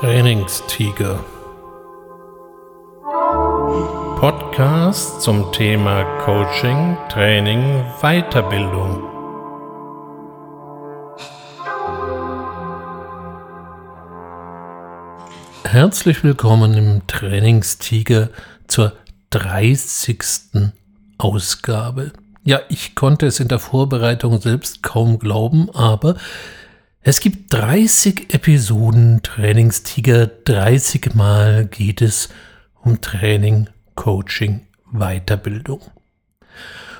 Trainingstiger. Podcast zum Thema Coaching, Training, Weiterbildung. Herzlich willkommen im Trainingstiger zur 30. Ausgabe. Ja, ich konnte es in der Vorbereitung selbst kaum glauben, aber es gibt 30 Episoden Trainingstiger, 30 Mal geht es um Training, Coaching, Weiterbildung.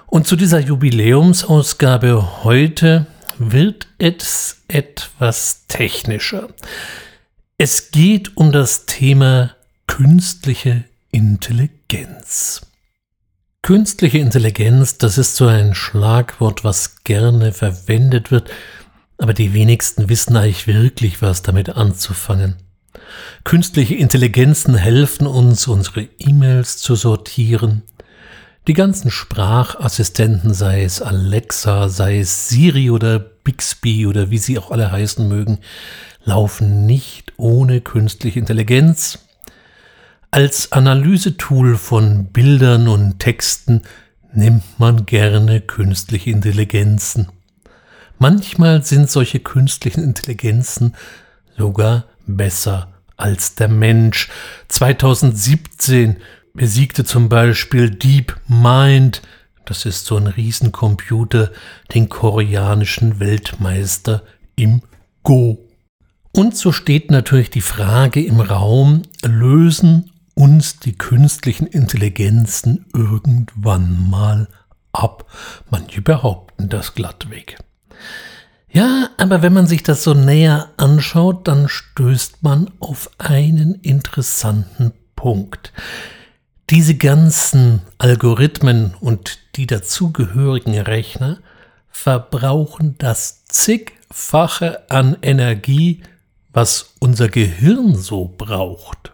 Und zu dieser Jubiläumsausgabe heute wird es etwas technischer. Es geht um das Thema künstliche Intelligenz. Künstliche Intelligenz, das ist so ein Schlagwort, was gerne verwendet wird, aber die wenigsten wissen eigentlich wirklich, was damit anzufangen. Künstliche Intelligenzen helfen uns, unsere E-Mails zu sortieren. Die ganzen Sprachassistenten, sei es Alexa, sei es Siri oder Bixby oder wie sie auch alle heißen mögen, laufen nicht ohne künstliche Intelligenz. Als Analysetool von Bildern und Texten nimmt man gerne künstliche Intelligenzen. Manchmal sind solche künstlichen Intelligenzen sogar besser als der Mensch. 2017 besiegte zum Beispiel DeepMind, das ist so ein Riesencomputer, den koreanischen Weltmeister im Go. Und so steht natürlich die Frage im Raum, lösen uns die künstlichen Intelligenzen irgendwann mal ab? Manche behaupten das glattweg. Ja, aber wenn man sich das so näher anschaut, dann stößt man auf einen interessanten Punkt. Diese ganzen Algorithmen und die dazugehörigen Rechner verbrauchen das zigfache an Energie, was unser Gehirn so braucht.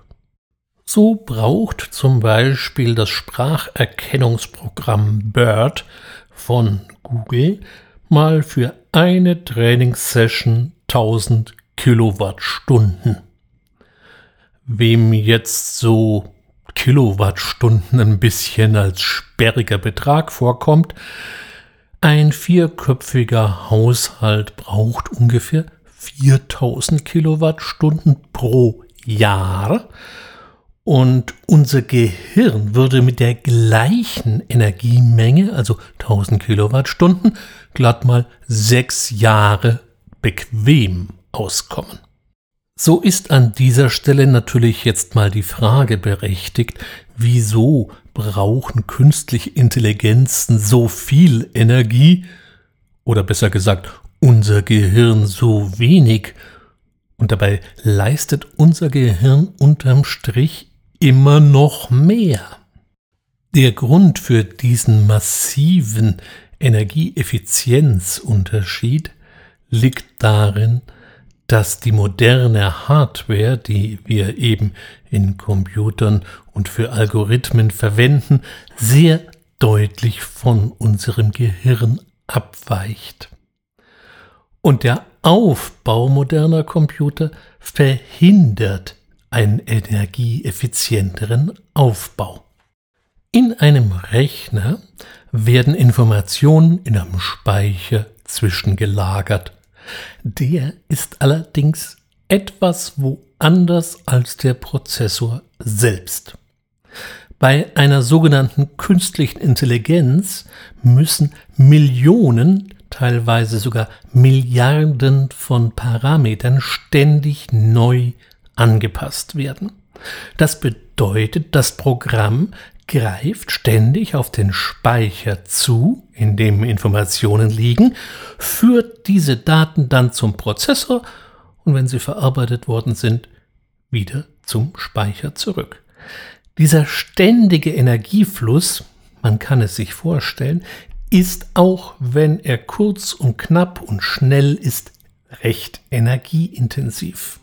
So braucht zum Beispiel das Spracherkennungsprogramm BERT von Google mal für eine Trainingssession 1000 Kilowattstunden. Wem jetzt so Kilowattstunden ein bisschen als sperriger Betrag vorkommt, ein vierköpfiger Haushalt braucht ungefähr 4000 Kilowattstunden pro Jahr und unser Gehirn würde mit der gleichen Energiemenge, also 1000 Kilowattstunden, glatt mal sechs Jahre bequem auskommen. So ist an dieser Stelle natürlich jetzt mal die Frage berechtigt, wieso brauchen künstliche Intelligenzen so viel Energie oder besser gesagt unser Gehirn so wenig und dabei leistet unser Gehirn unterm Strich immer noch mehr. Der Grund für diesen massiven Energieeffizienzunterschied liegt darin, dass die moderne Hardware, die wir eben in Computern und für Algorithmen verwenden, sehr deutlich von unserem Gehirn abweicht. Und der Aufbau moderner Computer verhindert einen energieeffizienteren Aufbau. In einem Rechner werden Informationen in einem Speicher zwischengelagert. Der ist allerdings etwas woanders als der Prozessor selbst. Bei einer sogenannten künstlichen Intelligenz müssen Millionen, teilweise sogar Milliarden von Parametern ständig neu angepasst werden. Das bedeutet, das Programm greift ständig auf den Speicher zu, in dem Informationen liegen, führt diese Daten dann zum Prozessor und wenn sie verarbeitet worden sind, wieder zum Speicher zurück. Dieser ständige Energiefluss, man kann es sich vorstellen, ist auch wenn er kurz und knapp und schnell ist, recht energieintensiv.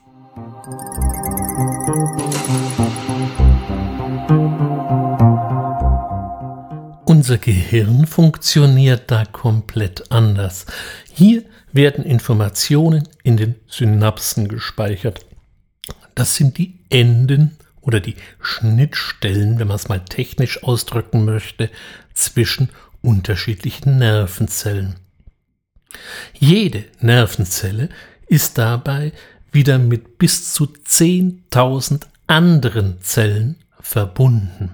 Unser Gehirn funktioniert da komplett anders. Hier werden Informationen in den Synapsen gespeichert. Das sind die Enden oder die Schnittstellen, wenn man es mal technisch ausdrücken möchte, zwischen unterschiedlichen Nervenzellen. Jede Nervenzelle ist dabei wieder mit bis zu 10.000 anderen Zellen verbunden.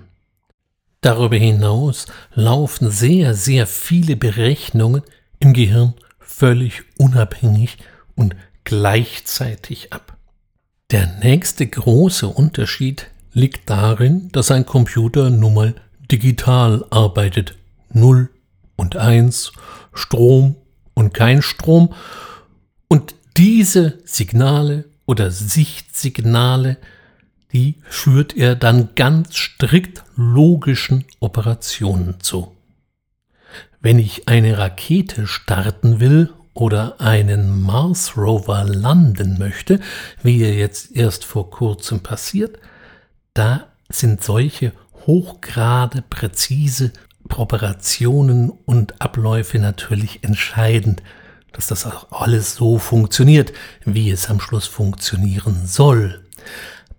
Darüber hinaus laufen sehr, sehr viele Berechnungen im Gehirn völlig unabhängig und gleichzeitig ab. Der nächste große Unterschied liegt darin, dass ein Computer nun mal digital arbeitet. 0 und 1, Strom und kein Strom. Und diese Signale oder Sichtsignale, die führt er dann ganz strikt logischen Operationen zu. Wenn ich eine Rakete starten will oder einen Mars Rover landen möchte, wie er jetzt erst vor kurzem passiert, da sind solche hochgrade präzise Operationen und Abläufe natürlich entscheidend, dass das auch alles so funktioniert, wie es am Schluss funktionieren soll.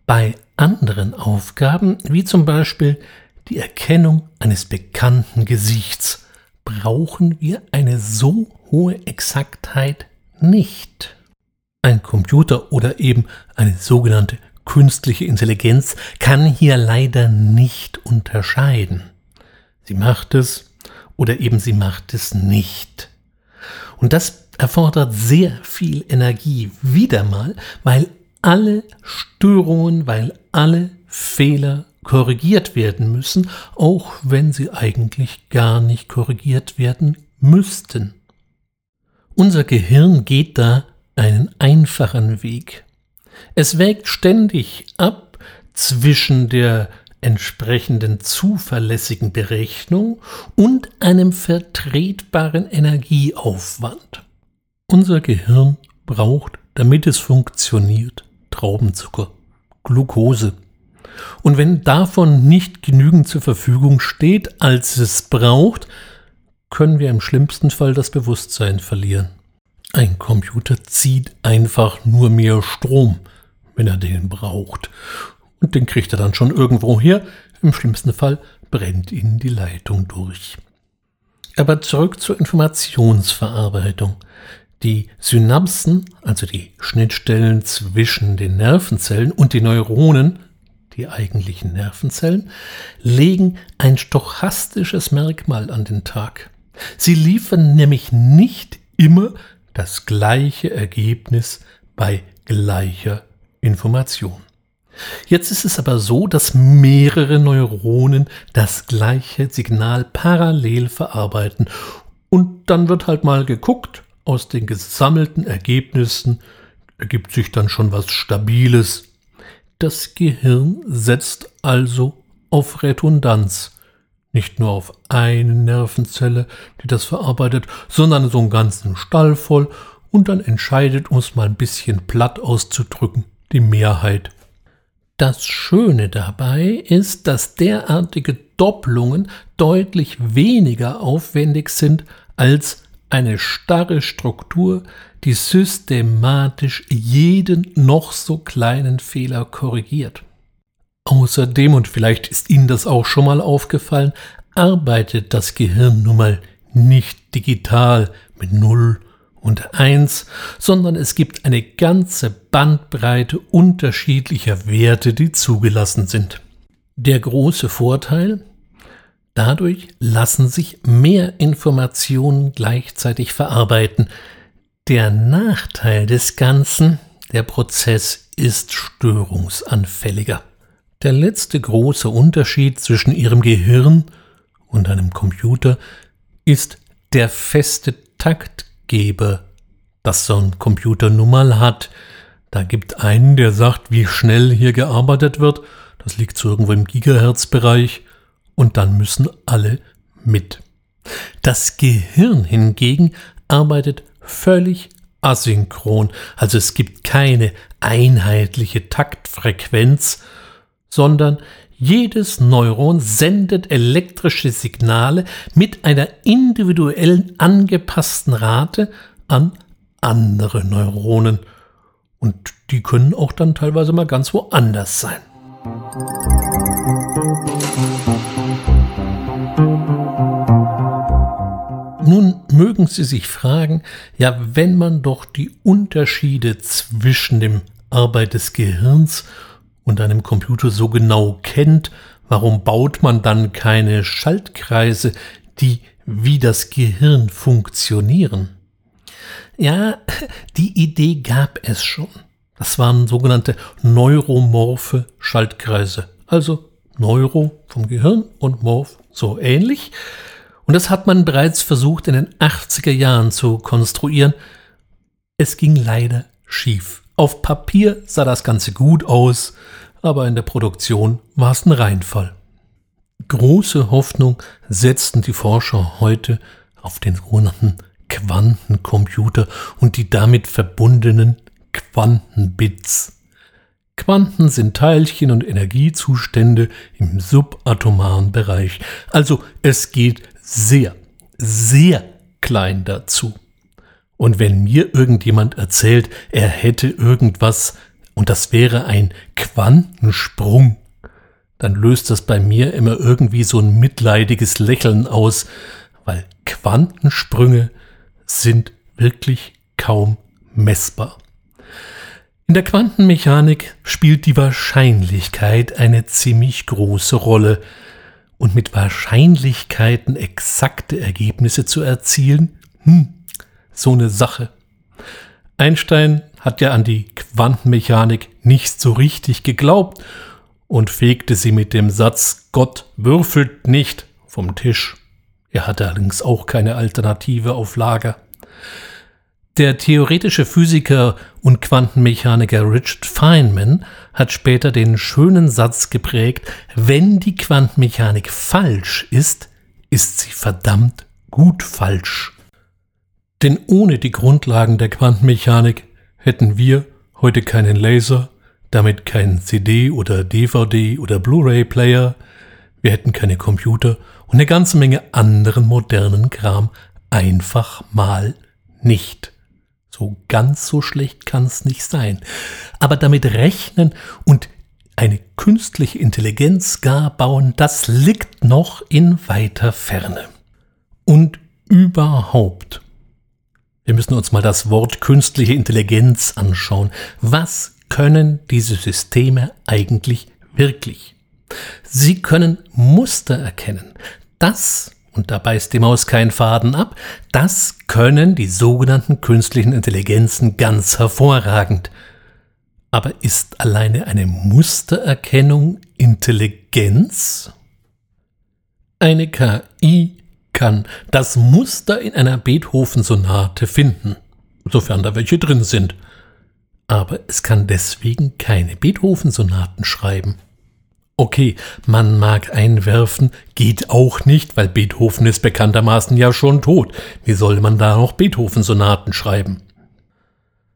Bei anderen Aufgaben, wie zum Beispiel die Erkennung eines bekannten Gesichts, brauchen wir eine so hohe Exaktheit nicht. Ein Computer oder eben eine sogenannte künstliche Intelligenz kann hier leider nicht unterscheiden. Sie macht es oder eben sie macht es nicht. Und das erfordert sehr viel Energie, wieder mal, weil alle Störungen, weil alle Fehler korrigiert werden müssen, auch wenn sie eigentlich gar nicht korrigiert werden müssten. Unser Gehirn geht da einen einfachen Weg. Es wägt ständig ab zwischen der entsprechenden zuverlässigen Berechnung und einem vertretbaren Energieaufwand. Unser Gehirn braucht, damit es funktioniert, Traubenzucker, Glucose. Und wenn davon nicht genügend zur Verfügung steht, als es braucht, können wir im schlimmsten Fall das Bewusstsein verlieren. Ein Computer zieht einfach nur mehr Strom, wenn er den braucht. Und den kriegt er dann schon irgendwo her. Im schlimmsten Fall brennt ihnen die Leitung durch. Aber zurück zur Informationsverarbeitung. Die Synapsen, also die Schnittstellen zwischen den Nervenzellen und den Neuronen, die eigentlichen Nervenzellen, legen ein stochastisches Merkmal an den Tag. Sie liefern nämlich nicht immer das gleiche Ergebnis bei gleicher Information. Jetzt ist es aber so, dass mehrere Neuronen das gleiche Signal parallel verarbeiten und dann wird halt mal geguckt, aus den gesammelten Ergebnissen ergibt sich dann schon was Stabiles. Das Gehirn setzt also auf Redundanz. Nicht nur auf eine Nervenzelle, die das verarbeitet, sondern so einen ganzen Stall voll und dann entscheidet, um es mal ein bisschen platt auszudrücken, die Mehrheit. Das Schöne dabei ist, dass derartige Doppelungen deutlich weniger aufwendig sind als eine starre Struktur, die systematisch jeden noch so kleinen Fehler korrigiert. Außerdem, und vielleicht ist Ihnen das auch schon mal aufgefallen, arbeitet das Gehirn nun mal nicht digital mit 0 und 1, sondern es gibt eine ganze Bandbreite unterschiedlicher Werte, die zugelassen sind. Der große Vorteil, Dadurch lassen sich mehr Informationen gleichzeitig verarbeiten. Der Nachteil des Ganzen, der Prozess ist störungsanfälliger. Der letzte große Unterschied zwischen Ihrem Gehirn und einem Computer ist der feste Taktgeber, das so ein Computer nun mal hat. Da gibt einen, der sagt, wie schnell hier gearbeitet wird. Das liegt so irgendwo im Gigahertz-Bereich und dann müssen alle mit. Das Gehirn hingegen arbeitet völlig asynchron, also es gibt keine einheitliche Taktfrequenz, sondern jedes Neuron sendet elektrische Signale mit einer individuellen angepassten Rate an andere Neuronen. Und die können auch dann teilweise mal ganz woanders sein. Mögen Sie sich fragen, ja, wenn man doch die Unterschiede zwischen dem Arbeit des Gehirns und einem Computer so genau kennt, warum baut man dann keine Schaltkreise, die wie das Gehirn funktionieren? Ja, die Idee gab es schon. Das waren sogenannte neuromorphe Schaltkreise. Also Neuro vom Gehirn und Morph so ähnlich. Und das hat man bereits versucht in den 80er Jahren zu konstruieren. Es ging leider schief. Auf Papier sah das Ganze gut aus, aber in der Produktion war es ein Reinfall. Große Hoffnung setzten die Forscher heute auf den sogenannten Quantencomputer und die damit verbundenen Quantenbits. Quanten sind Teilchen und Energiezustände im subatomaren Bereich. Also es geht sehr, sehr klein dazu. Und wenn mir irgendjemand erzählt, er hätte irgendwas und das wäre ein Quantensprung, dann löst das bei mir immer irgendwie so ein mitleidiges Lächeln aus, weil Quantensprünge sind wirklich kaum messbar. In der Quantenmechanik spielt die Wahrscheinlichkeit eine ziemlich große Rolle. Und mit Wahrscheinlichkeiten exakte Ergebnisse zu erzielen, hm, so eine Sache. Einstein hat ja an die Quantenmechanik nicht so richtig geglaubt und fegte sie mit dem Satz Gott würfelt nicht vom Tisch. Er hatte allerdings auch keine Alternative auf Lager. Der theoretische Physiker und Quantenmechaniker Richard Feynman hat später den schönen Satz geprägt, wenn die Quantenmechanik falsch ist, ist sie verdammt gut falsch. Denn ohne die Grundlagen der Quantenmechanik hätten wir heute keinen Laser, damit keinen CD oder DVD oder Blu-ray-Player, wir hätten keine Computer und eine ganze Menge anderen modernen Kram einfach mal nicht. So ganz so schlecht kann es nicht sein. Aber damit rechnen und eine künstliche Intelligenz gar bauen, das liegt noch in weiter Ferne. Und überhaupt. Wir müssen uns mal das Wort künstliche Intelligenz anschauen. Was können diese Systeme eigentlich wirklich? Sie können Muster erkennen. Das und da beißt die Maus keinen Faden ab, das können die sogenannten künstlichen Intelligenzen ganz hervorragend. Aber ist alleine eine Mustererkennung Intelligenz? Eine KI kann das Muster in einer Beethoven-Sonate finden, sofern da welche drin sind. Aber es kann deswegen keine Beethoven-Sonaten schreiben. Okay, man mag einwerfen, geht auch nicht, weil Beethoven ist bekanntermaßen ja schon tot. Wie soll man da noch Beethoven-Sonaten schreiben?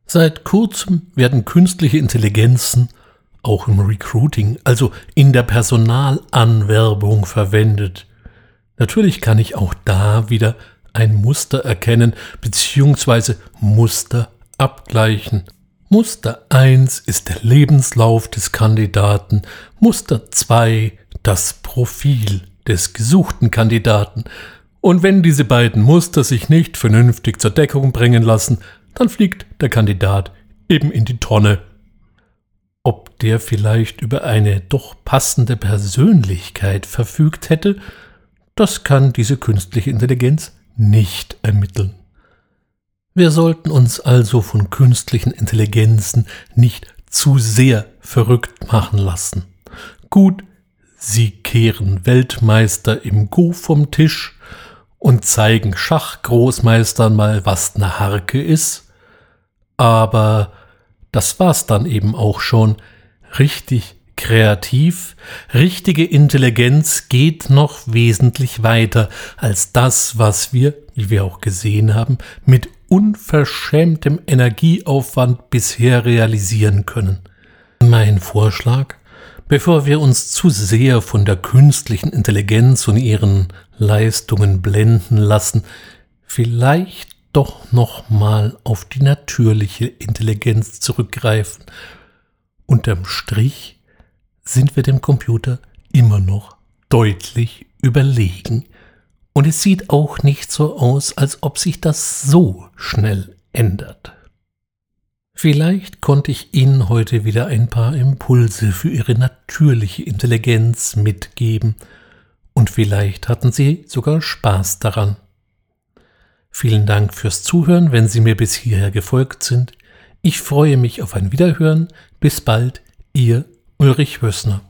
Seit kurzem werden künstliche Intelligenzen auch im Recruiting, also in der Personalanwerbung verwendet. Natürlich kann ich auch da wieder ein Muster erkennen bzw. Muster abgleichen. Muster 1 ist der Lebenslauf des Kandidaten, Muster 2 das Profil des gesuchten Kandidaten. Und wenn diese beiden Muster sich nicht vernünftig zur Deckung bringen lassen, dann fliegt der Kandidat eben in die Tonne. Ob der vielleicht über eine doch passende Persönlichkeit verfügt hätte, das kann diese künstliche Intelligenz nicht ermitteln. Wir sollten uns also von künstlichen Intelligenzen nicht zu sehr verrückt machen lassen. Gut, sie kehren Weltmeister im Go vom Tisch und zeigen Schachgroßmeistern mal, was ne Harke ist, aber das war's dann eben auch schon. Richtig kreativ, richtige Intelligenz geht noch wesentlich weiter als das, was wir, wie wir auch gesehen haben, mit unverschämtem Energieaufwand bisher realisieren können. Mein Vorschlag, bevor wir uns zu sehr von der künstlichen Intelligenz und ihren Leistungen blenden lassen, vielleicht doch nochmal auf die natürliche Intelligenz zurückgreifen. Unterm Strich sind wir dem Computer immer noch deutlich überlegen. Und es sieht auch nicht so aus, als ob sich das so schnell ändert. Vielleicht konnte ich Ihnen heute wieder ein paar Impulse für Ihre natürliche Intelligenz mitgeben und vielleicht hatten Sie sogar Spaß daran. Vielen Dank fürs Zuhören, wenn Sie mir bis hierher gefolgt sind. Ich freue mich auf ein Wiederhören. Bis bald, Ihr Ulrich Wössner.